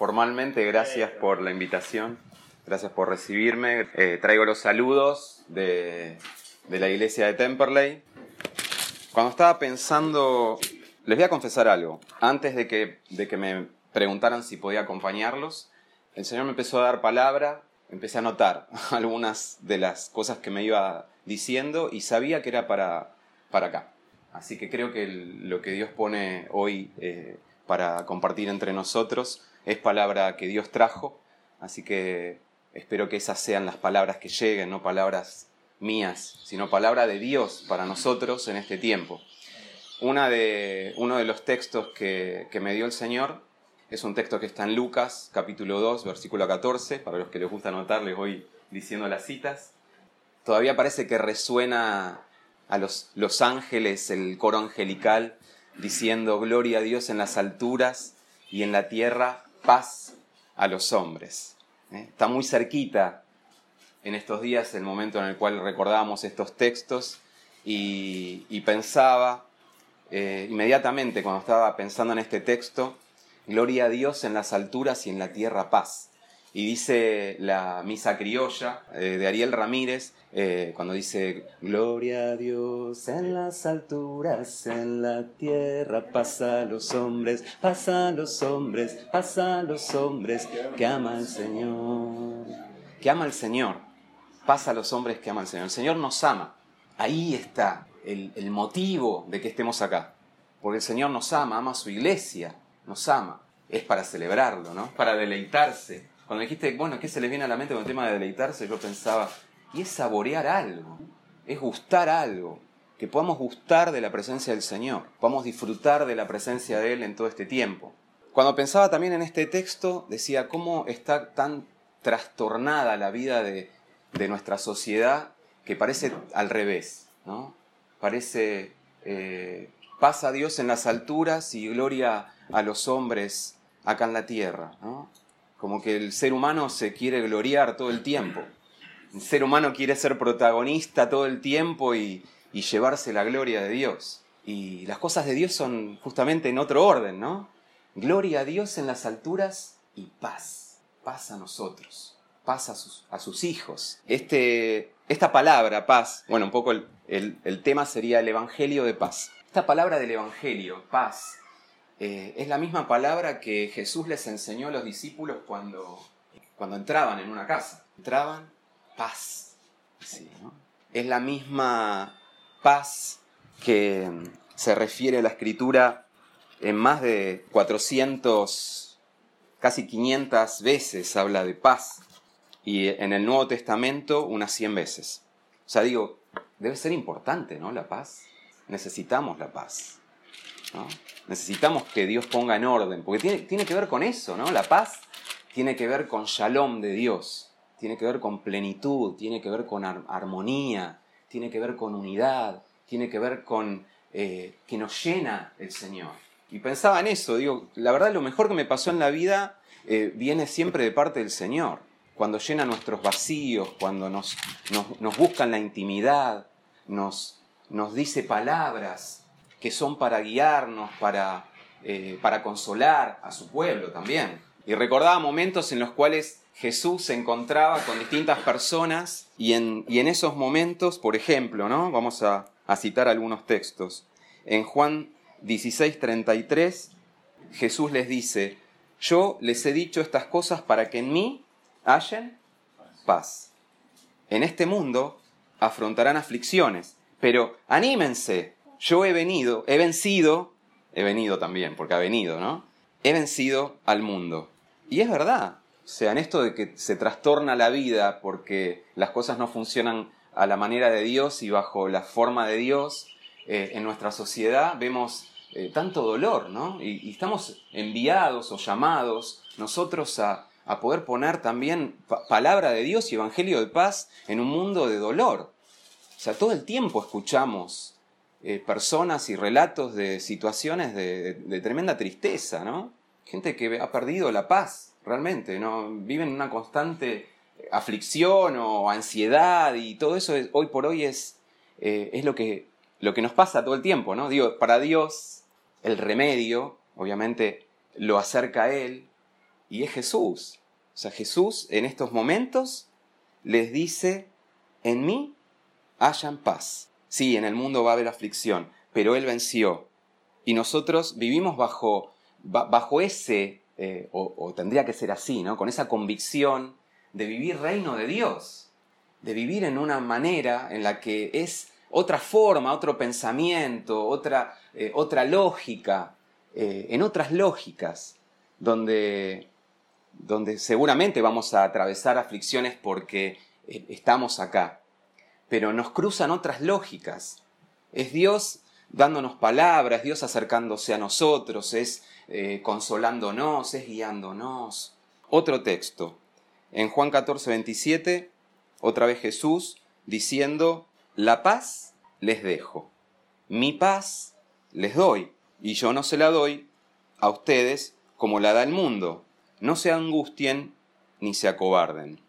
formalmente, gracias por la invitación, gracias por recibirme. Eh, traigo los saludos de, la iglesia de Temperley. Cuando estaba pensando, les voy a confesar algo, antes de que, de que me preguntaran si podía acompañarlos, el Señor me empezó a dar palabra, empecé a notar algunas de las cosas que me iba diciendo y sabía que era para, para acá. Así que creo que lo que Dios pone hoy eh, para compartir entre nosotros es palabra que Dios trajo, así que espero que esas sean las palabras que lleguen, no palabras mías, sino palabra de Dios para nosotros en este tiempo. Una de, uno de los textos que, que me dio el Señor es un texto que está en Lucas, capítulo 2, versículo 14. Para los que les gusta anotar, les voy diciendo las citas. Todavía parece que resuena a los, los ángeles, el coro angelical, diciendo, Gloria a Dios en las alturas y en la tierra paz a los hombres. ¿Eh? Está muy cerquita en estos días el momento en el cual recordábamos estos textos y, pensaba eh, inmediatamente cuando estaba pensando en este texto, Gloria a Dios en las alturas y en la tierra paz. Y dice la misa criolla eh, de Ariel Ramírez, eh, cuando dice, Gloria a Dios en las alturas, en la tierra, pasa a los hombres, pasa a los hombres, pasa a los hombres, que ama al Señor. Que ama al Señor, pasa a los hombres que ama al Señor. El Señor nos ama. Ahí está el, el motivo de que estemos acá. Porque el Señor nos ama, ama a su iglesia, nos ama. Es para celebrarlo, ¿no? Para deleitarse cuando dijiste, bueno, ¿qué se les viene a la mente con el tema de deleitarse? Yo pensaba, y es saborear algo, es gustar algo, que podamos gustar de la presencia del Señor, podamos disfrutar de la presencia de Él en todo este tiempo. Cuando pensaba también en este texto, decía cómo está tan trastornada la vida de, nuestra sociedad que parece al revés, ¿no? Parece eh, pasa Dios en las alturas y gloria a los hombres acá en la tierra, ¿no? Como que el ser humano se quiere gloriar todo el tiempo. El ser humano quiere ser protagonista todo el tiempo y, llevarse la gloria de Dios. Y las cosas de Dios son justamente en otro orden, ¿no? Gloria a Dios en las alturas y paz. Paz a nosotros. Paz a sus, hijos. Este, esta palabra, paz, bueno, un poco el tema sería el Evangelio de paz. Esta palabra del Evangelio, paz, eh, es la misma palabra que Jesús les enseñó a los discípulos cuando, cuando entraban en una casa. Entraban, paz. Es la misma paz que se refiere a la escritura en más de 400, casi 500 veces habla de paz. Y en el Nuevo Testamento unas 100 veces. O sea, digo, debe ser importante, ¿no? La paz. Necesitamos la paz. Necesitamos que Dios ponga en orden, porque tiene, que ver con eso, ¿no? La paz tiene que ver con shalom de Dios, tiene que ver con plenitud, tiene que ver con armonía, tiene que ver con unidad, tiene que ver con eh, que nos llena el Señor. Y pensaba en eso, digo, la verdad lo mejor que me pasó en la vida eh, viene siempre de parte del Señor, cuando llena nuestros vacíos, cuando nos, nos, busca en la intimidad, nos, nos dice palabras que son para guiarnos, para, eh, para consolar a su pueblo también. Y recordaba momentos en los cuales Jesús se encontraba con distintas personas y en, y en esos momentos, por ejemplo, ¿no? vamos a, a citar algunos textos. En Juan 16:33, Jesús les dice, yo les he dicho estas cosas para que en mí hallen paz. En este mundo afrontarán aflicciones, pero anímense, yo he venido, he vencido, he venido también, porque ha venido, ¿no? He vencido al mundo. Y es verdad, o sea, en esto de que se trastorna la vida porque las cosas no funcionan a la manera de Dios y bajo la forma de Dios, eh, en nuestra sociedad vemos eh, tanto dolor, ¿no? Y, estamos enviados o llamados nosotros a, poder poner también palabra de Dios y evangelio de paz en un mundo de dolor. O sea, todo el tiempo escuchamos eh, personas y relatos de situaciones de, tremenda tristeza. Gente que ha perdido la paz, realmente, ¿no? Viven en una constante aflicción o ansiedad y todo eso hoy por hoy es, eh, lo, que, nos pasa todo el tiempo, para Dios el remedio, obviamente, lo acerca a Él, y es Jesús. O sea, Jesús en estos momentos les dice, en mí hayan paz. Sí, en el mundo va a haber aflicción, pero Él venció. Y nosotros vivimos bajo, bajo ese, eh, o, tendría que ser así, ¿no? Con esa convicción de vivir reino de Dios, de vivir en una manera en la que es otra forma, otro pensamiento, otra, eh, otra lógica, eh, en otras lógicas, donde, donde seguramente vamos a atravesar aflicciones porque estamos acá, pero nos cruzan otras lógicas. Es Dios dándonos palabras, Dios acercándose a nosotros, es consolándonos, es guiándonos. Otro texto, en Juan 14, 27, otra vez Jesús diciendo, la paz les dejo, mi paz les doy, y yo no se la doy a ustedes como la da el mundo. No se angustien ni se acobarden.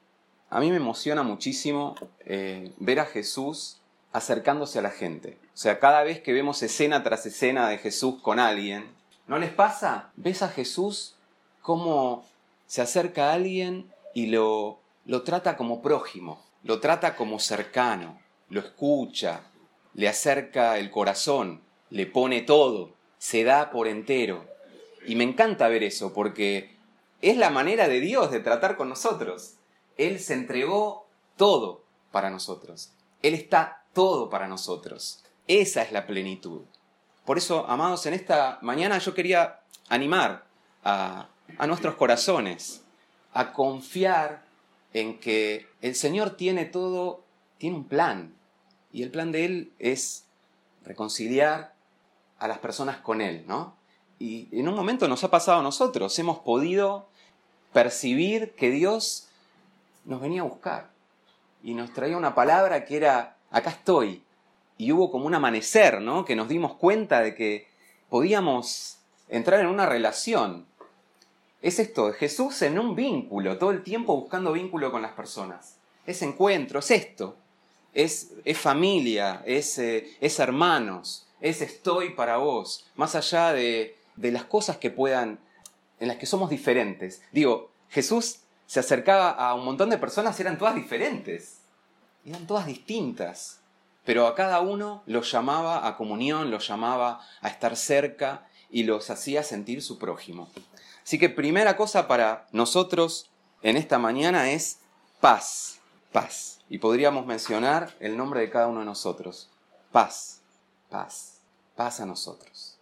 A mí me emociona muchísimo eh, ver a Jesús acercándose a la gente. O sea, cada vez que vemos escena tras escena de Jesús con alguien, ¿no les pasa? ¿Ves a Jesús cómo se acerca a alguien y lo, lo trata como prójimo? lo trata como cercano, lo escucha, le acerca el corazón, le pone todo, se da por entero. Y me encanta ver eso porque es la manera de Dios de tratar con nosotros. Él se entregó todo para nosotros. Él está todo para nosotros. Esa es la plenitud. Por eso, amados, en esta mañana yo quería animar a, a nuestros corazones a confiar en que el Señor tiene todo, tiene un plan. Y el plan de Él es reconciliar a las personas con Él, ¿no? Y en un momento nos ha pasado a nosotros, hemos podido percibir que Dios nos venía a buscar y nos traía una palabra que era, acá estoy. Y hubo como un amanecer, ¿no? Que nos dimos cuenta de que podíamos entrar en una relación es esto, Jesús en un vínculo, todo el tiempo buscando vínculo con las personas. Es encuentro, es esto. Es, es familia, es, eh, es, hermanos, es estoy para vos, más allá de, de las cosas que puedan, en las que somos diferentes. Digo, Jesús se acercaba a un montón de personas eran todas diferentes, eran todas distintas, pero a cada uno los llamaba a comunión, los llamaba a estar cerca y los hacía sentir su prójimo. Así que primera cosa para nosotros en esta mañana es paz, paz. Y podríamos mencionar el nombre de cada uno de nosotros. Paz, paz, paz a nosotros.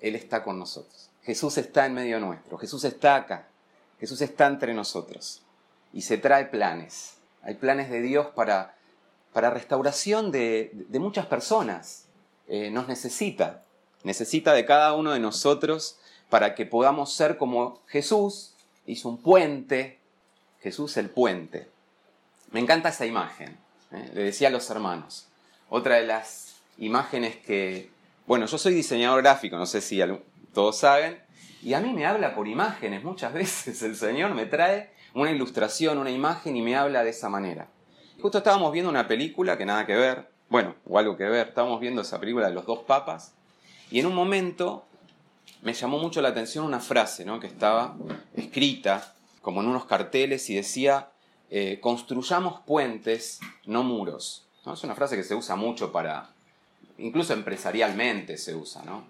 Él está con nosotros. Jesús está en medio nuestro. Jesús está acá. Jesús está entre nosotros. Y se trae planes. Hay planes de Dios para, para restauración de, muchas personas. Eh, nos necesita. Necesita de cada uno de nosotros para que podamos ser como Jesús, hizo un puente, Jesús el puente. Me encanta esa imagen, ¿eh? le decía a los hermanos. Otra de las imágenes que, bueno, yo soy diseñador gráfico, no sé si todos saben, y a mí me habla por imágenes muchas veces, el Señor me trae una ilustración, una imagen y me habla de esa manera. Justo estábamos viendo una película que nada que ver, bueno, o algo que ver, estábamos viendo esa película de los dos papas, y en un momento me llamó mucho la atención una frase ¿no? que estaba escrita como en unos carteles y decía, eh, construyamos puentes, no muros. Es una frase que se usa mucho para, incluso empresarialmente se usa, ¿no?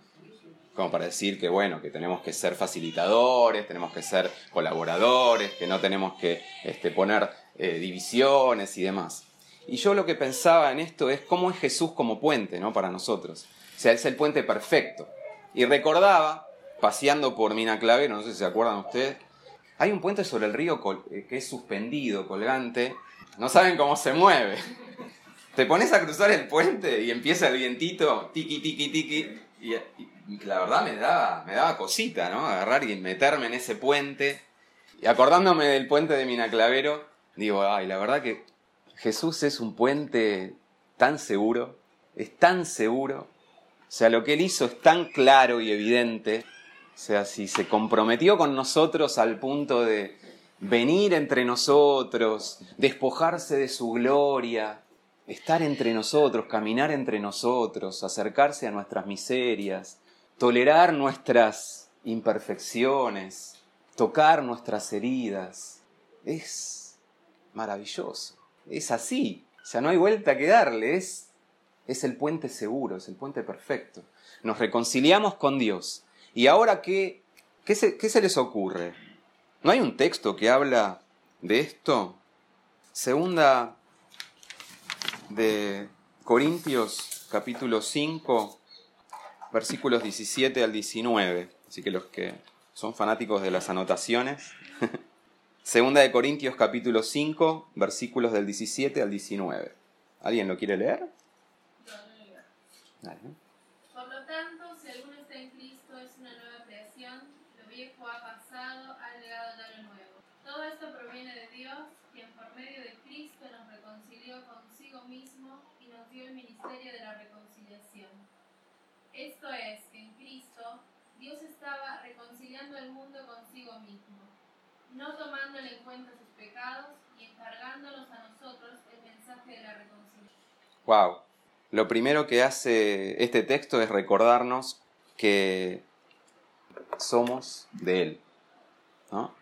Como para decir que, bueno, que tenemos que ser facilitadores, tenemos que ser colaboradores, que no tenemos que este, poner eh, divisiones y demás. Y yo lo que pensaba en esto es cómo es Jesús como puente, ¿no? Para nosotros. O sea, es el puente perfecto. Y recordaba, paseando por Mina Clavero, no sé si se acuerdan ustedes, hay un puente sobre el río eh, que es suspendido, colgante. No saben cómo se mueve. Te pones a cruzar el puente y empieza el vientito, tiki, tiki, tiki. Y, la verdad me daba, me daba cosita, ¿no? Agarrar y meterme en ese puente. Y acordándome del puente de Mina Clavero, digo, ay, la verdad que Jesús es un puente tan seguro, es tan seguro, o sea, lo que él hizo es tan claro y evidente. O sea, si se comprometió con nosotros al punto de venir entre nosotros, despojarse de su gloria, estar entre nosotros, caminar entre nosotros, acercarse a nuestras miserias, tolerar nuestras imperfecciones, tocar nuestras heridas. Es maravilloso. Es así. O sea, no hay vuelta que darle. Es, es el puente seguro, es el puente perfecto. Nos reconciliamos con Dios. ¿Y ahora qué, qué, se, qué se les ocurre? ¿No hay un texto que habla de esto? Segunda de Corintios capítulo 5, versículos 17 al 19. Así que los que son fanáticos de las anotaciones. Segunda de Corintios capítulo 5, versículos del 17 al 19. ¿Alguien lo quiere leer? Por lo tanto, si alguno está en Cristo, es una nueva creación, lo viejo ha pasado, ha llegado lo nuevo. Todo esto proviene de Dios, quien por medio de Cristo nos reconcilió consigo mismo y nos dio el ministerio de la reconciliación. Esto es, que en Cristo Dios estaba reconciliando el mundo consigo mismo, no tomándole en cuenta sus pecados y encargándonos a nosotros el mensaje de la reconciliación. Wow. Lo primero que hace este texto es recordarnos que somos de Él. ¿no?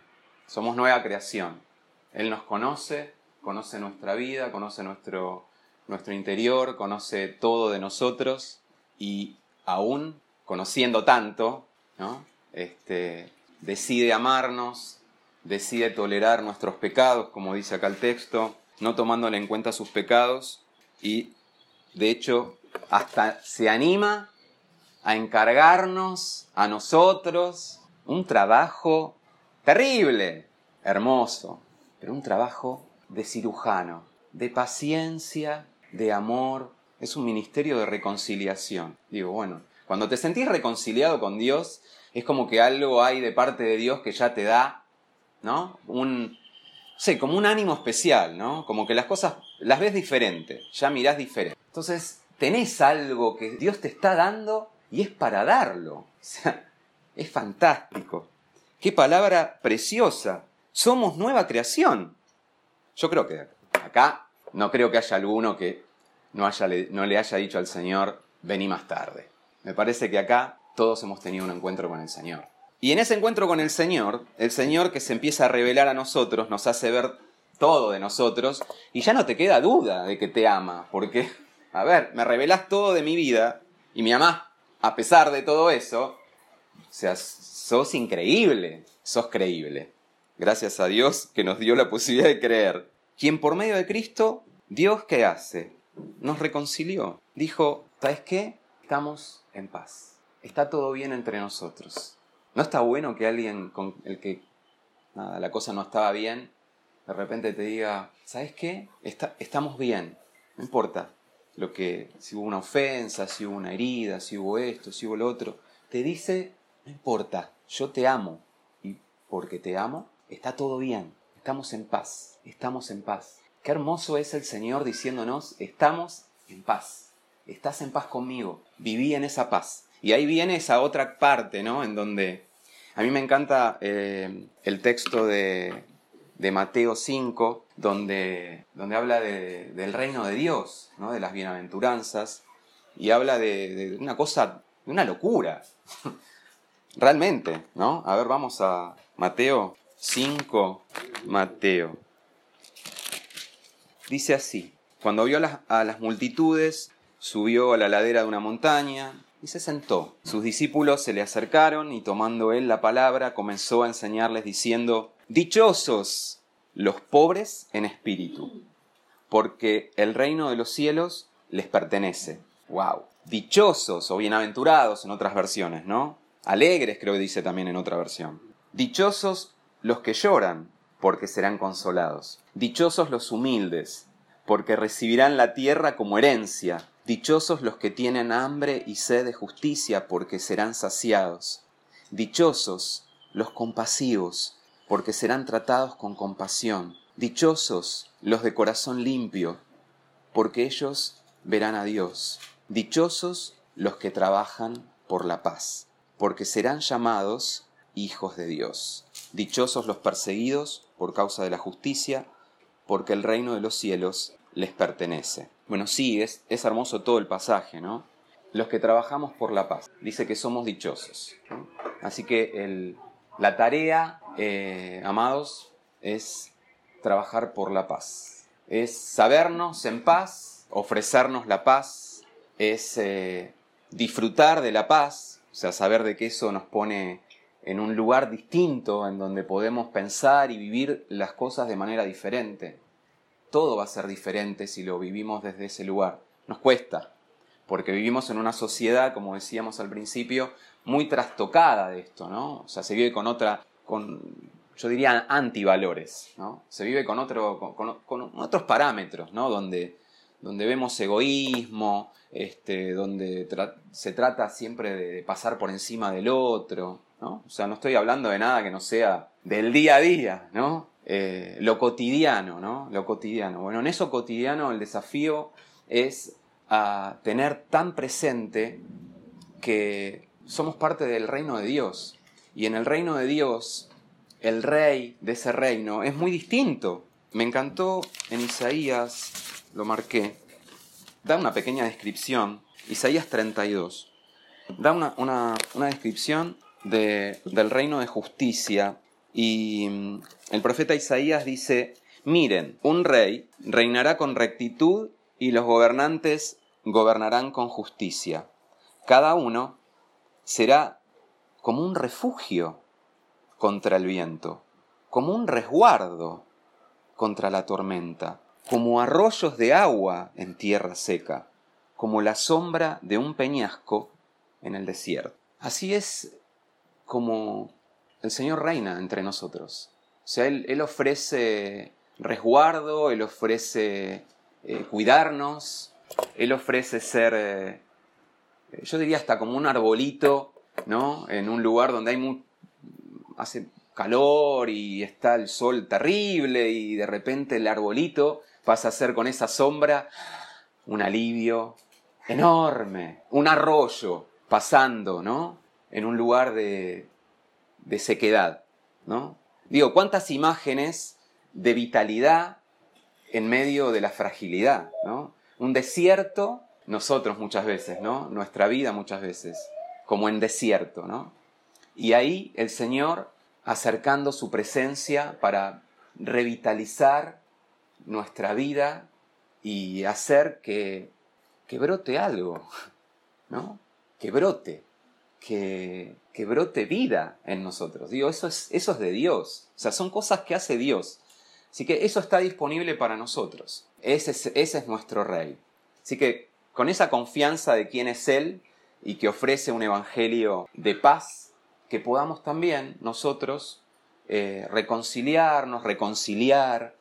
Somos nueva creación. Él nos conoce, conoce nuestra vida, conoce nuestro, nuestro interior, conoce todo de nosotros y aún conociendo tanto, este, decide amarnos, decide tolerar nuestros pecados, como dice acá el texto, no tomándole en cuenta sus pecados y de hecho hasta se anima a encargarnos a nosotros un trabajo terrible, hermoso, pero un trabajo de cirujano, de paciencia, de amor. Es un ministerio de reconciliación. Digo, bueno, cuando te sentís reconciliado con Dios, es como que algo hay de parte de Dios que ya te da, ¿no? Un, sé, como un ánimo especial, ¿no? Como que las cosas las ves diferente, ya mirás diferente. Entonces, tenés algo que Dios te está dando y es para darlo. O sea, es fantástico. Qué palabra preciosa. Somos nueva creación. Yo creo que acá no creo que haya alguno que no, haya, no le haya dicho al Señor, vení más tarde. Me parece que acá todos hemos tenido un encuentro con el Señor. Y en ese encuentro con el Señor, el Señor que se empieza a revelar a nosotros, nos hace ver todo de nosotros y ya no te queda duda de que te ama, porque, a ver, me revelas todo de mi vida y mi amás a pesar de todo eso, o sea, sos increíble, sos creíble. Gracias a Dios que nos dio la posibilidad de creer. Quien por medio de Cristo, Dios qué hace? Nos reconcilió. Dijo, ¿sabes qué? Estamos en paz. Está todo bien entre nosotros. ¿No está bueno que alguien con el que nada, la cosa no estaba bien, de repente te diga, ¿sabes qué? estamos bien, no importa lo que, si hubo una ofensa, si hubo una herida, si hubo esto, si hubo lo otro, te dice, no importa, yo te amo. Y porque te amo, está todo bien, estamos en paz, estamos en paz. Qué hermoso es el Señor diciéndonos, estamos en paz, estás en paz conmigo, viví en esa paz. Y ahí viene esa otra parte, ¿no? En donde a mí me encanta eh, el texto de, de Mateo 5, donde, donde habla del reino de Dios, ¿no? de las bienaventuranzas, y habla de, una cosa, de una locura. Realmente, ¿no? A ver, vamos a Mateo 5, Mateo. Dice así, cuando vio a las, multitudes, subió a la ladera de una montaña y se sentó. Sus discípulos se le acercaron y tomando él la palabra comenzó a enseñarles diciendo, Dichosos los pobres en espíritu, porque el reino de los cielos les pertenece. ¡Wow! Dichosos o bienaventurados en otras versiones, ¿no? Alegres creo que dice también en otra versión. Dichosos los que lloran, porque serán consolados. Dichosos los humildes, porque recibirán la tierra como herencia. Dichosos los que tienen hambre y sed de justicia, porque serán saciados. Dichosos los compasivos, porque serán tratados con compasión. Dichosos los de corazón limpio, porque ellos verán a Dios. Dichosos los que trabajan por la paz, porque serán llamados hijos de Dios. Dichosos los perseguidos por causa de la justicia, porque el reino de los cielos les pertenece. Bueno, sí, es, es hermoso todo el pasaje, ¿no? Los que trabajamos por la paz. Dice que somos dichosos. Así que el, la tarea eh, amados, es trabajar por la paz. Es sabernos en paz, ofrecernos la paz, es eh, disfrutar de la paz, o sea, saber de que eso nos pone en un lugar distinto, en donde podemos pensar y vivir las cosas de manera diferente. Todo va a ser diferente si lo vivimos desde ese lugar. Nos cuesta, porque vivimos en una sociedad, como decíamos al principio, muy trastocada de esto, ¿no? O sea, se vive con otra, con, yo diría, antivalores, ¿no? Se vive con, otro, con, otros parámetros, ¿no? Donde, donde vemos egoísmo, este, donde se trata siempre de pasar por encima del otro, ¿no? O sea, no estoy hablando de nada que no sea del día a día, ¿no? Eh, lo cotidiano, ¿no? Lo cotidiano. Bueno, en eso cotidiano el desafío es a tener tan presente que somos parte del reino de Dios. Y en el reino de Dios, el rey de ese reino es muy distinto. Me encantó en Isaías, lo marqué, da una pequeña descripción, Isaías 32, da una, una descripción del reino de justicia y mm, el profeta Isaías dice, miren, un rey reinará con rectitud y los gobernantes gobernarán con justicia. Cada uno será como un refugio contra el viento, como un resguardo contra la tormenta, como arroyos de agua en tierra seca, como la sombra de un peñasco en el desierto. Así es como el Señor reina entre nosotros. O sea, Él, ofrece resguardo, Él ofrece eh, cuidarnos, Él ofrece ser, eh, yo diría hasta como un arbolito, ¿no? En un lugar donde hay hace calor y está el sol terrible y de repente el arbolito pasa a ser con esa sombra un alivio enorme, un arroyo pasando, ¿no? En un lugar de, de sequedad, ¿no? Digo, ¿cuántas imágenes de vitalidad en medio de la fragilidad, ¿no? Un desierto, nosotros muchas veces, ¿no? Nuestra vida muchas veces, como en desierto, ¿no? Y ahí el Señor acercando su presencia para revitalizar nuestra vida y hacer que, que brote algo, ¿no? Que brote que, brote vida en nosotros. Digo, eso es, eso es de Dios. O sea, son cosas que hace Dios. Así que eso está disponible para nosotros. Ese es, ese es nuestro Rey. Así que con esa confianza de quién es Él y que ofrece un evangelio de paz, que podamos también nosotros eh, reconciliarnos, reconciliar,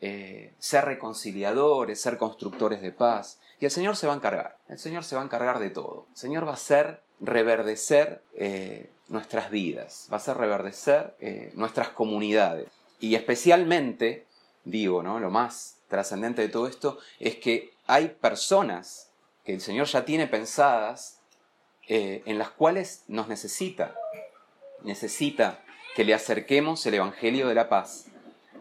eh, ser reconciliadores, ser constructores de paz. Y el Señor se va a encargar. El Señor se va a encargar de todo. El Señor va a ser reverdecer eh, nuestras vidas, va a reverdecer eh, nuestras comunidades. Y especialmente, digo, ¿no? lo más trascendente de todo esto es que hay personas que el Señor ya tiene pensadas eh, en las cuales nos necesita. Necesita que le acerquemos el Evangelio de la paz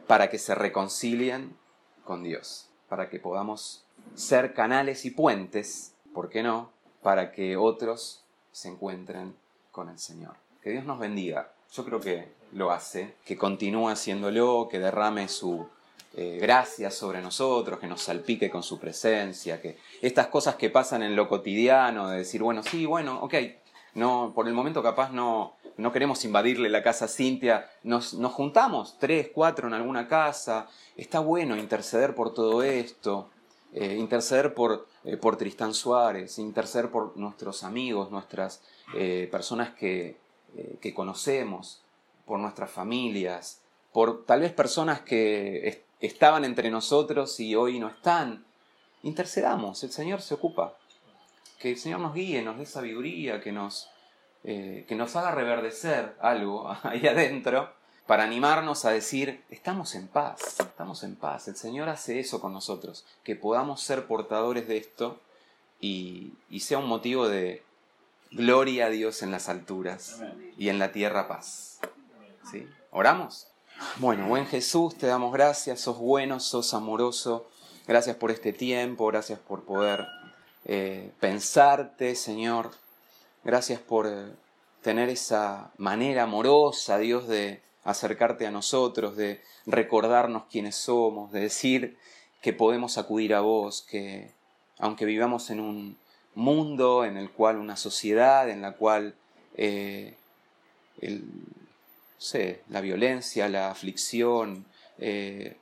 para que se reconcilien con Dios, para que podamos ser canales y puentes, ¿por qué no?, para que otros se encuentren con el Señor. Que Dios nos bendiga. Yo creo que lo hace, que continúe haciéndolo, que derrame su eh, gracia sobre nosotros, que nos salpique con su presencia, que estas cosas que pasan en lo cotidiano, de decir, bueno, sí, bueno, ok, no, por el momento capaz no, no queremos invadirle la casa a Cintia, nos, nos juntamos tres, cuatro en alguna casa, está bueno interceder por todo esto, eh, interceder por, eh, por Tristán Suárez, interceder por nuestros amigos, nuestras eh, personas que, que, conocemos, por nuestras familias, por tal vez personas que estaban entre nosotros y hoy no están. Intercedamos, el Señor se ocupa. Que el Señor nos guíe, nos dé sabiduría, que nos, que nos haga reverdecer algo ahí adentro para animarnos a decir, estamos en paz, estamos en paz. El Señor hace eso con nosotros, que podamos ser portadores de esto y, sea un motivo de gloria a Dios en las alturas y en la tierra paz. ¿Sí? ¿Oramos? Bueno, buen Jesús, te damos gracias, sos bueno, sos amoroso. Gracias por este tiempo, gracias por poder eh, pensarte, Señor. Gracias por eh, tener esa manera amorosa, Dios, de acercarte a nosotros, de recordarnos quiénes somos, de decir que podemos acudir a vos, que aunque vivamos en un mundo en el cual una sociedad en la cual eh, sé, la violencia, la aflicción, eh,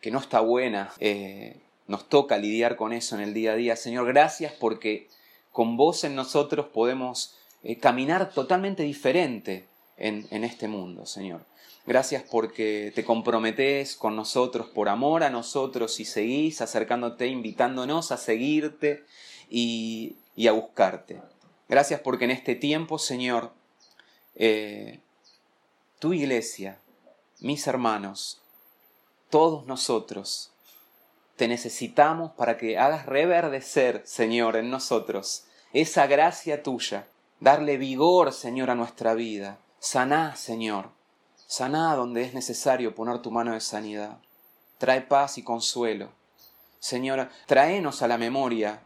que no está buena, eh, nos toca lidiar con eso en el día a día. Señor, gracias porque con vos en nosotros podemos caminar totalmente diferente en, este mundo, Señor. Gracias porque te comprometes con nosotros por amor a nosotros y seguís acercándote, invitándonos a seguirte y, a buscarte. Gracias porque en este tiempo, Señor, eh, tu iglesia, mis hermanos, todos nosotros, te necesitamos para que hagas reverdecer, Señor, en nosotros esa gracia tuya, darle vigor, Señor, a nuestra vida. Saná, Señor. Saná donde es necesario poner tu mano de sanidad. Trae paz y consuelo. Señor, tráenos a la memoria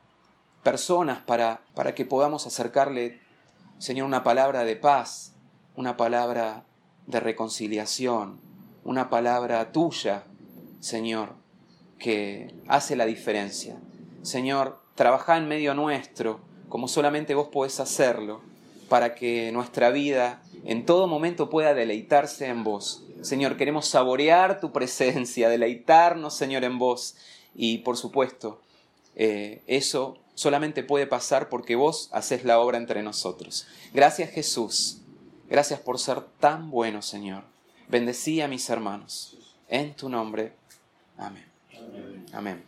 personas para, para que podamos acercarle, Señor, una palabra de paz, una palabra de reconciliación, una palabra tuya, Señor, que hace la diferencia. Señor, trabaja en medio nuestro, como solamente vos podés hacerlo, para que nuestra vida en todo momento pueda deleitarse en vos. Señor, queremos saborear tu presencia, deleitarnos, Señor, en vos. Y por supuesto, eh, eso solamente puede pasar porque vos haces la obra entre nosotros. Gracias Jesús. Gracias por ser tan bueno, Señor. Bendecí a mis hermanos. En tu nombre. Amén. Amén.